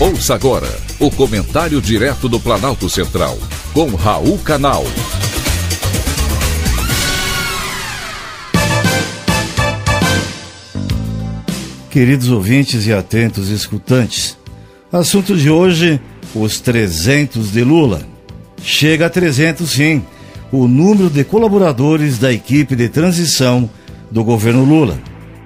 Ouça agora o comentário direto do Planalto Central, com Raul Canal. Queridos ouvintes e atentos escutantes, assunto de hoje: os 300 de Lula. Chega a 300, sim, o número de colaboradores da equipe de transição do governo Lula.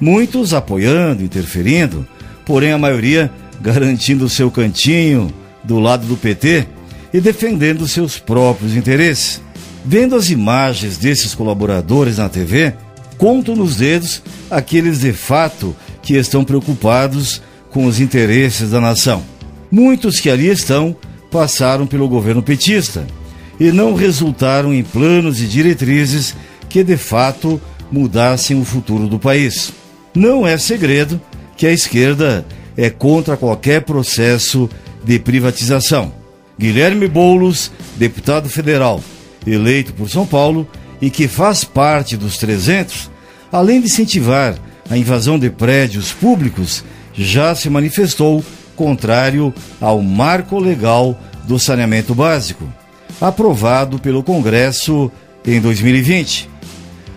Muitos apoiando, interferindo, porém a maioria garantindo seu cantinho do lado do PT e defendendo seus próprios interesses. Vendo as imagens desses colaboradores na TV, conto nos dedos aqueles de fato que estão preocupados com os interesses da nação. Muitos que ali estão passaram pelo governo petista e não resultaram em planos e diretrizes que de fato mudassem o futuro do país. Não é segredo que a esquerda é contra qualquer processo de privatização. Guilherme Boulos, deputado federal, eleito por São Paulo e que faz parte dos 300, além de incentivar a invasão de prédios públicos, já se manifestou contrário ao marco legal do saneamento básico, aprovado pelo Congresso em 2020.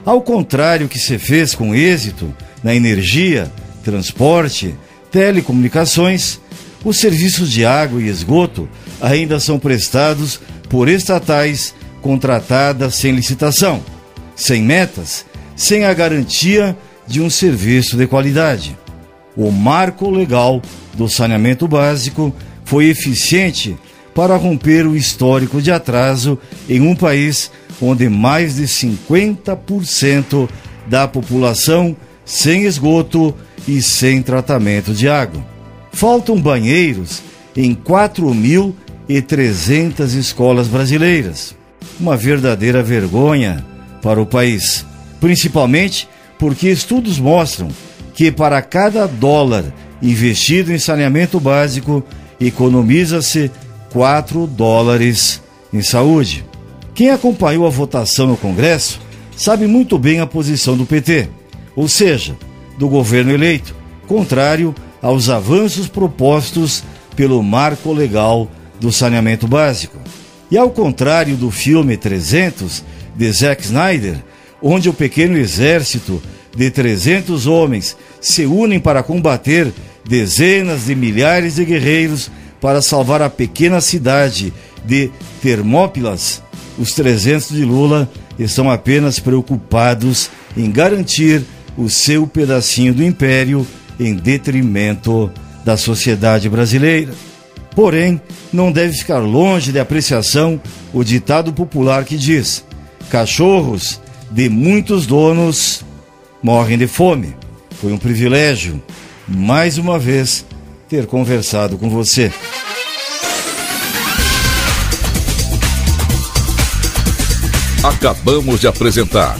Ao contrário que se fez com êxito na energia, transporte, telecomunicações, os serviços de água e esgoto ainda são prestados por estatais contratadas sem licitação, sem metas, sem a garantia de um serviço de qualidade. O marco legal do saneamento básico foi eficiente para romper o histórico de atraso em um país onde mais de 50% da população sem esgoto e sem tratamento de água. Faltam banheiros em 4.300 escolas brasileiras. Uma verdadeira vergonha para o país, principalmente porque estudos mostram que para cada dólar investido em saneamento básico, economiza-se 4 dólares em saúde. Quem acompanhou a votação no Congresso sabe muito bem a posição do PT, ou seja, do governo eleito, contrário aos avanços propostos pelo marco legal do saneamento básico. E ao contrário do filme 300 de Zack Snyder, onde o pequeno exército de 300 homens se unem para combater dezenas de milhares de guerreiros para salvar a pequena cidade de Termópilas, os 300 de Lula estão apenas preocupados em garantir o seu pedacinho do império em detrimento da sociedade brasileira. Porém, não deve ficar longe de apreciação o ditado popular que diz: cachorros de muitos donos morrem de fome. Foi um privilégio, mais uma vez, ter conversado com você. Acabamos de apresentar